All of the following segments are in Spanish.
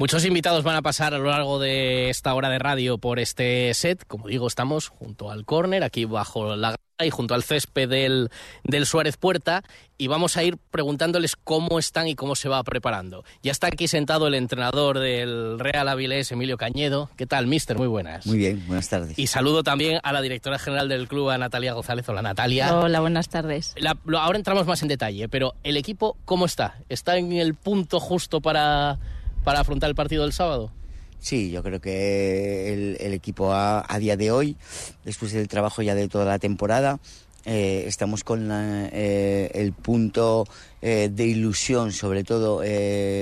Muchos invitados van a pasar a lo largo de esta hora de radio por este set. Como digo, estamos junto al córner, aquí bajo la y junto al césped del, del Suárez Puerta y vamos a ir preguntándoles cómo están y cómo se va preparando. Ya está aquí sentado el entrenador del Real Avilés, Emilio Cañedo. ¿Qué tal, mister? Muy buenas. Muy bien, buenas tardes. Y saludo también a la directora general del club, a Natalia González. Hola, Natalia. Hola, buenas tardes. ahora entramos más en detalle, pero ¿el equipo cómo está? ¿Está en el punto justo para, para afrontar el partido del sábado? Sí, yo creo que el, equipo a, día de hoy, después del trabajo ya de toda la temporada, eh, estamos con eh, el punto eh, de ilusión, sobre todo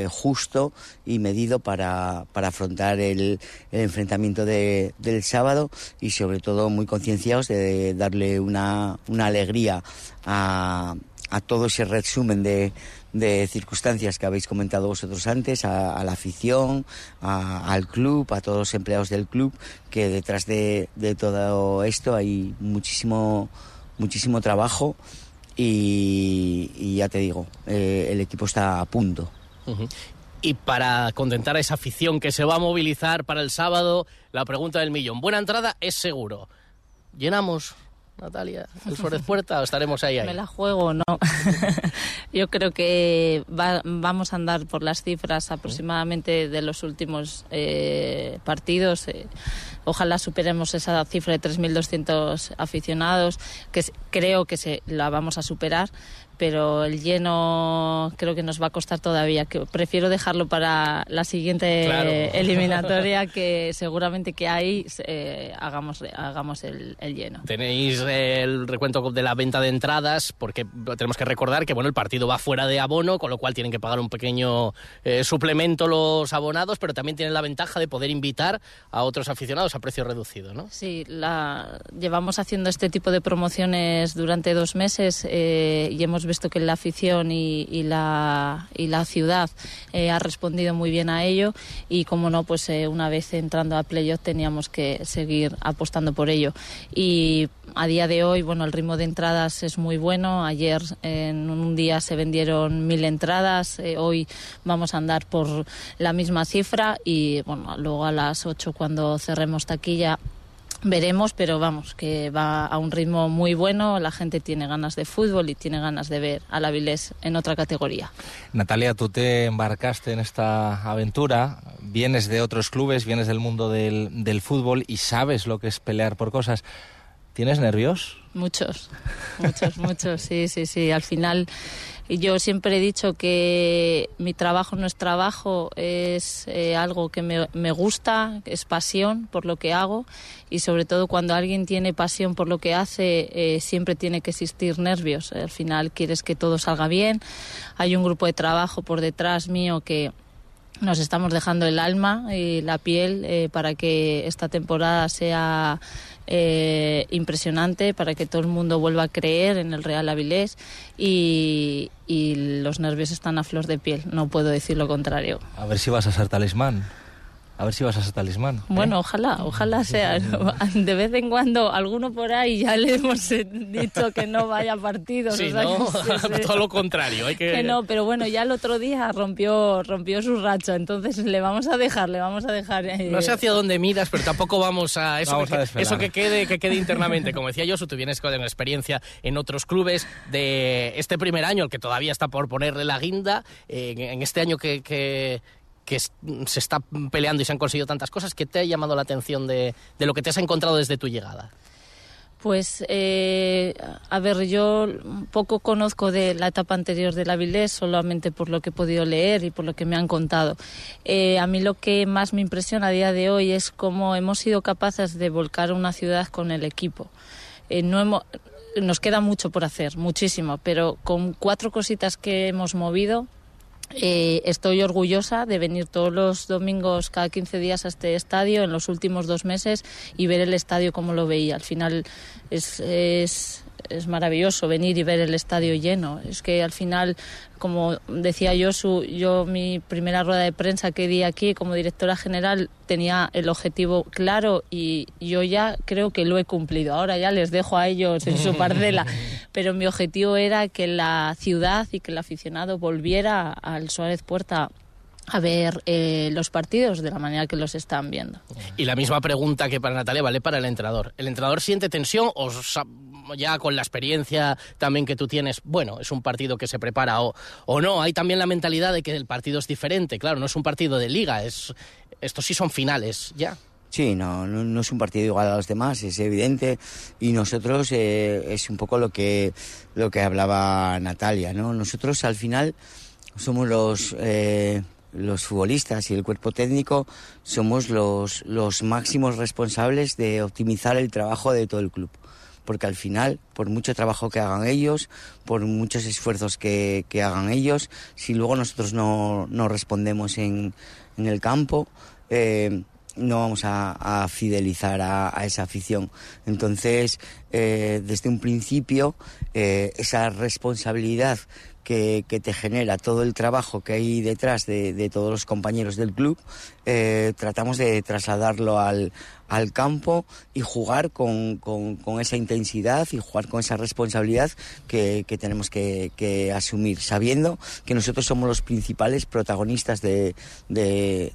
justo y medido para, afrontar el, enfrentamiento del sábado y sobre todo muy concienciados de darle una, una alegría a, a todo ese resumen de, de circunstancias que habéis comentado vosotros antes, a, la afición, al club, a todos los empleados del club, que detrás de, todo esto hay muchísimo, muchísimo trabajo y, ya te digo, eh, el equipo está a punto. Y para contentar a esa afición que se va a movilizar para el sábado, la pregunta del millón. Buena entrada es seguro. ¿Llenamos Natalia, el Suárez Puerta o estaremos ahí, ahí? Me la juego, no. Yo creo que vamos a andar por las cifras aproximadamente de los últimos eh, partidos. Eh, ojalá superemos esa cifra de 3.200 aficionados, que creo que se, la vamos a superar, pero el lleno creo que nos va a costar todavía. Que prefiero dejarlo para la siguiente eliminatoria, que seguramente que ahí eh, hagamos, hagamos el, lleno. Tenéis el recuento de la venta de entradas, porque tenemos que recordar que bueno el partido va fuera de abono, con lo cual tienen que pagar un pequeño eh, suplemento los abonados, pero también tienen la ventaja de poder invitar a otros aficionados a precio reducido, ¿no? Sí, la, llevamos haciendo este tipo de promociones durante dos meses eh, y hemos visto que la afición y, la, y la ciudad eh, ha respondido muy bien a ello y como no, pues eh, una vez entrando a playoff teníamos que seguir apostando por ello. Y a día de hoy, bueno, el ritmo de entradas es muy bueno. Ayer en un día se vendieron mil entradas, eh, hoy vamos a andar por la misma cifra y bueno, luego a las 8 cuando cerremos taquilla Veremos, pero vamos, que va a un ritmo muy bueno, la gente tiene ganas de fútbol y tiene ganas de ver a la Vilés en otra categoría. Natalia, tú te embarcaste en esta aventura, vienes de otros clubes, vienes del mundo del, del fútbol y sabes lo que es pelear por cosas. ¿Tienes nervios? Muchos, muchos, muchos, sí, sí, sí. Al final yo siempre he dicho que mi trabajo no es trabajo, es eh, algo que me, me, gusta, es pasión por lo que hago y sobre todo cuando alguien tiene pasión por lo que hace eh, siempre tiene que existir nervios. Al final quieres que todo salga bien. Hay un grupo de trabajo por detrás mío que nos estamos dejando el alma y la piel eh, para que esta temporada sea eh, impresionante para que todo el mundo vuelva a creer en el Real Avilés y, y los nervios están a flor de piel, no puedo decir lo contrario. A ver si vas a ser talismán. A ver si vas a ser talismán. ¿eh? Bueno, ojalá, ojalá sea. De vez en cuando, alguno por ahí ya le hemos dicho que no vaya a partidos. Sí, ¿no? Todo lo contrario. Hay que... no, pero bueno, ya el otro día rompió, rompió su racha, entonces le vamos a dejar, le vamos a dejar. Eh, no sé hacia dónde miras, pero tampoco vamos a eso, que, eso que quede, que quede internamente. Como decía yo, tú vienes con experiencia en otros clubes de este primer año, el que todavía está por ponerle la guinda, en, este año que, que que se está peleando y se han conseguido tantas cosas, ¿qué te ha llamado la atención de, lo que te has encontrado desde tu llegada? Pues, eh, a ver, yo poco conozco de la etapa anterior de la Vilés, solamente por lo que he podido leer y por lo que me han contado. Eh, a mí lo que más me impresiona a día de hoy es cómo hemos sido capaces de volcar una ciudad con el equipo. Eh, no hemos, nos queda mucho por hacer, muchísimo, pero con cuatro cositas que hemos movido, eh, estoy orgullosa de venir todos los domingos, cada 15 días a este estadio en los últimos dos meses y ver el estadio como lo veía. Al final es, es es maravilloso venir y ver el estadio lleno. Es que al final, como decía yo, su, yo mi primera rueda de prensa que di aquí como directora general tenía el objetivo claro y yo ya creo que lo he cumplido. Ahora ya les dejo a ellos en su parcela, pero mi objetivo era que la ciudad y que el aficionado volviera al Suárez Puerta a ver eh, los partidos de la manera que los están viendo. Y la misma pregunta que para Natalia vale para el entrenador. ¿El entrenador siente tensión o ya con la experiencia también que tú tienes, bueno, es un partido que se prepara o, o no? Hay también la mentalidad de que el partido es diferente, claro, no es un partido de liga, es estos sí son finales, ya. Sí, no, no, es un partido igual a los demás, es evidente. Y nosotros eh, es un poco lo que, lo que hablaba Natalia, ¿no? Nosotros al final somos los, eh, los futbolistas y el cuerpo técnico, somos los, los máximos responsables de optimizar el trabajo de todo el club. Porque al final, por mucho trabajo que hagan ellos, por muchos esfuerzos que, que hagan ellos, si luego nosotros no, no respondemos en, en el campo, eh, no vamos a, fidelizar a, esa afición. Entonces, eh, desde un principio, eh, esa responsabilidad que, te genera todo el trabajo que hay detrás de, todos los compañeros del club, eh, tratamos de trasladarlo al, campo y jugar con, esa intensidad y jugar con esa responsabilidad que, tenemos que, asumir, sabiendo que nosotros somos los principales protagonistas de,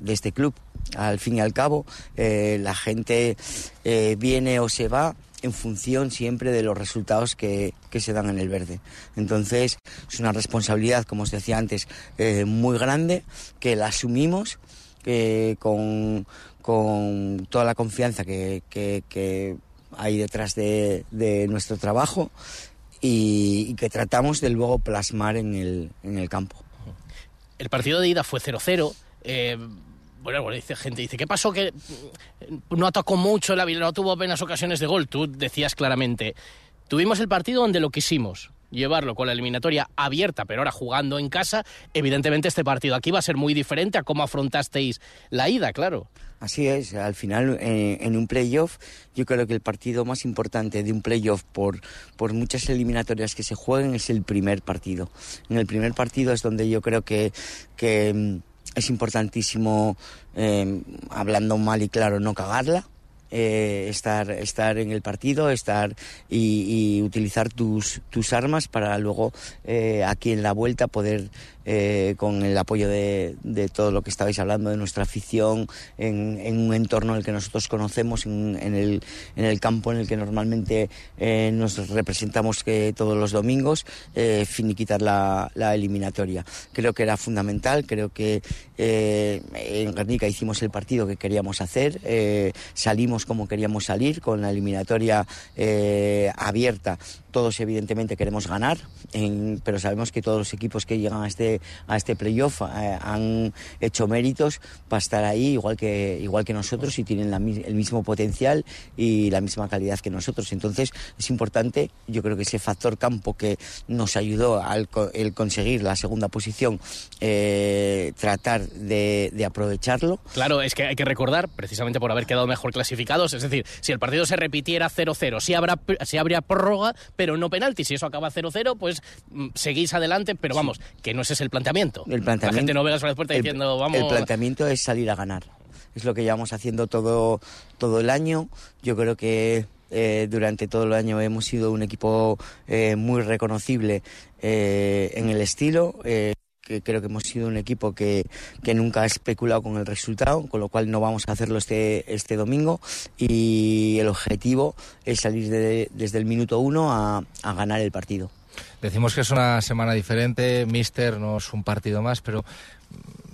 este club. Al fin y al cabo, eh, la gente eh, viene o se va en función siempre de los resultados que, se dan en el verde. Entonces, es una responsabilidad, como os decía antes, eh, muy grande, que la asumimos eh, con, toda la confianza que, hay detrás de, nuestro trabajo y, que tratamos de luego plasmar en el, en el campo. El partido de ida fue 0-0 bueno, dice gente, dice, ¿qué pasó que no atacó mucho la no tuvo apenas ocasiones de gol? Tú decías claramente, tuvimos el partido donde lo quisimos, llevarlo con la eliminatoria abierta, pero ahora jugando en casa, evidentemente este partido aquí va a ser muy diferente a cómo afrontasteis la ida, claro. Así es, al final eh, en un playoff yo creo que el partido más importante de un playoff por, por muchas eliminatorias que se jueguen es el primer partido. En el primer partido es donde yo creo que, que mm, es importantísimo, eh, hablando mal y claro, no cagarla. Eh, estar, estar en el partido, estar y, utilizar tus, tus armas para luego eh, aquí en la vuelta poder eh, con el apoyo de, todo lo que estabais hablando, de nuestra afición, en, un entorno en el que nosotros conocemos, en, el, en el campo en el que normalmente nos representamos que todos los domingos, finiquitar la, la, eliminatoria. Creo que era fundamental, creo que en Guernica hicimos el partido que queríamos hacer, salimos como queríamos salir, con la eliminatoria abierta todos evidentemente queremos ganar, pero sabemos que todos los equipos que llegan a este, a este playoff eh, han hecho méritos para estar ahí igual que, igual que nosotros y tienen el mismo potencial y la misma calidad que nosotros. Entonces es importante, yo creo que ese factor campo que nos ayudó al el conseguir la segunda posición, eh, tratar de, aprovecharlo. Claro, es que hay que recordar, precisamente por haber quedado mejor clasificados, es decir, si el partido se repitiera 0-0, si, habrá, si habría prórroga, pero no penalti. Si eso acaba 0-0, pues mm, seguís adelante, pero vamos, que no ese es el planteamiento. El planteamiento la gente no ve las puertas diciendo, vamos... El planteamiento es salir a ganar. Es lo que llevamos haciendo todo, todo el año. Yo creo que eh, durante todo el año hemos sido un equipo eh, muy reconocible eh, en el estilo que creo que hemos sido un equipo que, nunca ha especulado con el resultado, con lo cual no vamos a hacerlo este, este domingo. Y el objetivo es salir desde el minuto uno a, ganar el partido. Decimos que es una semana diferente, Mister no es un partido más, pero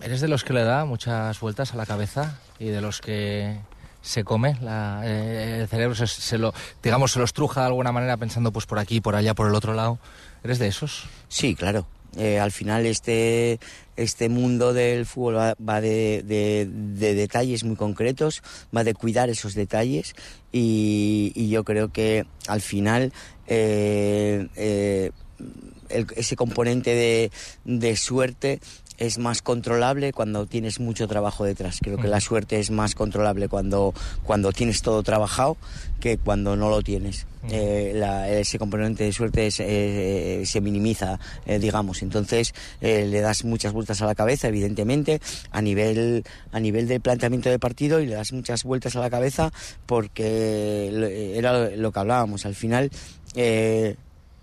¿eres de los que le da muchas vueltas a la cabeza y de los que se come eh, el cerebro se, lo digamos se lo estruja de alguna manera pensando pues por aquí por allá por el otro lado eres de esos sí claro eh, al final este, este mundo del fútbol va, de, detalles muy concretos, va de cuidar esos detalles y, yo creo que al final eh, eh, ese componente de, suerte es más controlable cuando tienes mucho trabajo detrás. Creo que la suerte es más controlable cuando, cuando tienes todo trabajado que cuando no lo tienes. Eh, ese componente de suerte eh, se minimiza, eh, digamos. Entonces le das muchas vueltas a la cabeza, evidentemente, a nivel, a nivel del planteamiento de partido y le das muchas vueltas a la cabeza porque era lo que hablábamos. Al final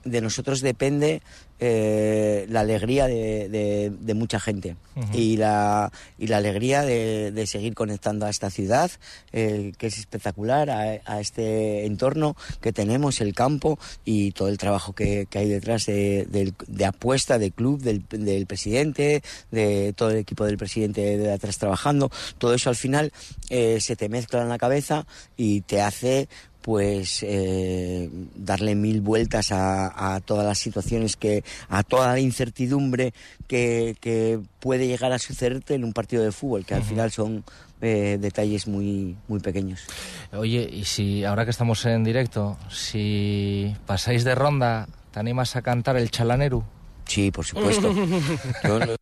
de nosotros depende eh, la alegría de, mucha gente y, la, y la alegría de, seguir conectando a esta ciudad, que es espectacular, a, este entorno que tenemos, el campo y todo el trabajo que, hay detrás de, apuesta, del club, del, del, presidente, de todo el equipo del presidente de atrás trabajando. Todo eso al final eh, se te mezcla en la cabeza y te hace pues eh, darle mil vueltas a, todas las situaciones que a toda la incertidumbre que, puede llegar a sucederte en un partido de fútbol que al final son eh, detalles muy muy pequeños. Oye y si ahora que estamos en directo si pasáis de ronda te animas a cantar el chalaneru Sí, por supuesto. Yo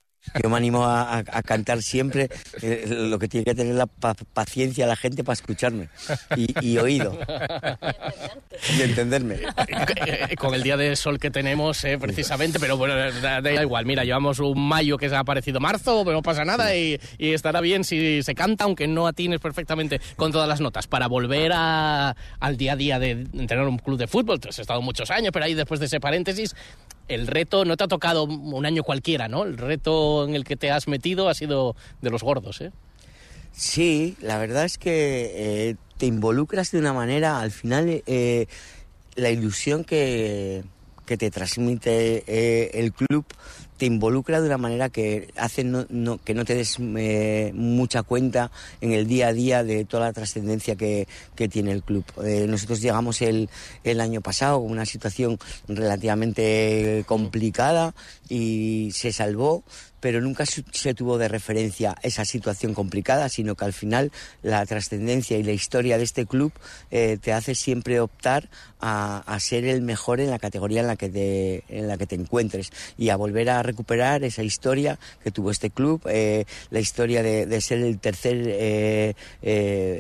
me animo a, cantar siempre eh, lo que tiene que tener la paciencia la gente para escucharme y, oído y entenderme. Con el día de sol que tenemos, eh, precisamente, pero bueno, da, igual. Mira, llevamos un mayo que se ha parecido marzo, pero no pasa nada y, estará bien si se canta, aunque no atines perfectamente con todas las notas. Para volver al día a día de tener un club de fútbol, has estado muchos años, pero ahí después de ese paréntesis, el reto no te ha tocado un año cualquiera, ¿no? El reto en el que te has metido ha sido de los gordos, ¿eh? Sí, la verdad es que eh, te involucras de una manera, al final, eh, la ilusión que, que te transmite eh, el club te involucra de una manera que hace que no te des eh, mucha cuenta en el día a día de toda la trascendencia que, tiene el club. Eh, nosotros llegamos el, el año pasado con una situación relativamente complicada y se salvó pero nunca se tuvo de referencia esa situación complicada, sino que al final la trascendencia y la historia de este club eh, te hace siempre optar a, ser el mejor en la categoría en la que te, en la que te encuentres y a volver a recuperar esa historia que tuvo este club, eh, la historia de, ser el tercer eh,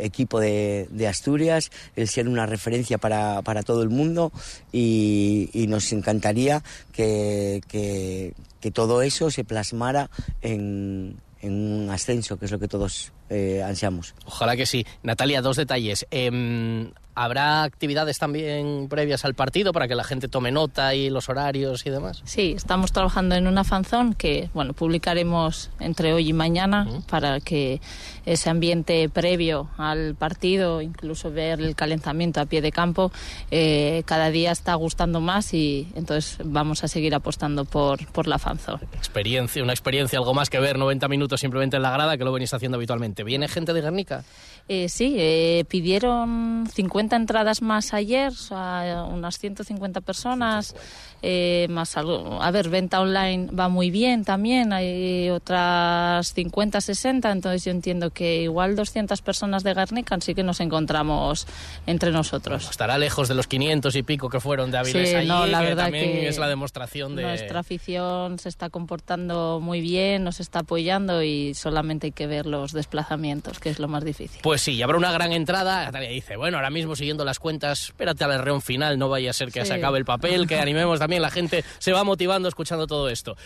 equipo de, Asturias, el ser una referencia para, todo el mundo y, nos encantaría que todo eso se plasmara en, un ascenso, que es lo que todos eh, ansiamos. Ojalá que sí. Natalia, dos detalles. Em, ¿Habrá actividades también previas al partido para que la gente tome nota y los horarios y demás? Sí, estamos trabajando en una fanzón que bueno publicaremos entre hoy y mañana para que ese ambiente previo al partido, incluso ver el calentamiento a pie de campo, eh, cada día está gustando más y entonces vamos a seguir apostando por, por la fanzón. Experiencia, una experiencia, algo más que ver 90 minutos simplemente en la grada que lo venís haciendo habitualmente. ¿Viene gente de Guernica? Eh, sí, eh, pidieron 50 entradas más ayer, unas 150 personas, eh, más algo. A ver, venta online va muy bien también, hay otras 50, 60, entonces yo entiendo que igual 200 personas de Guernica sí que nos encontramos entre nosotros. estará lejos de los 500 y pico que fueron de Avilés sí, no, la verdad que es la demostración de... Nuestra afición se está comportando muy bien, nos está apoyando y solamente hay que ver los desplazamientos, que es lo más difícil. Pues sí, habrá una gran entrada. Natalia dice, bueno, ahora mismo siguiendo las cuentas, espérate al reón final, no vaya a ser que se acabe el papel, que animemos también, la gente se va motivando escuchando todo esto.